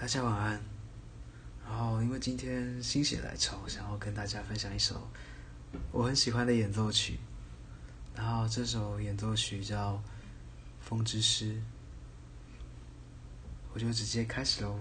大家晚安。然后因为今天心血来潮，想要跟大家分享一首我很喜欢的演奏曲。然后这首演奏曲叫《风之诗》，我就直接开始喽。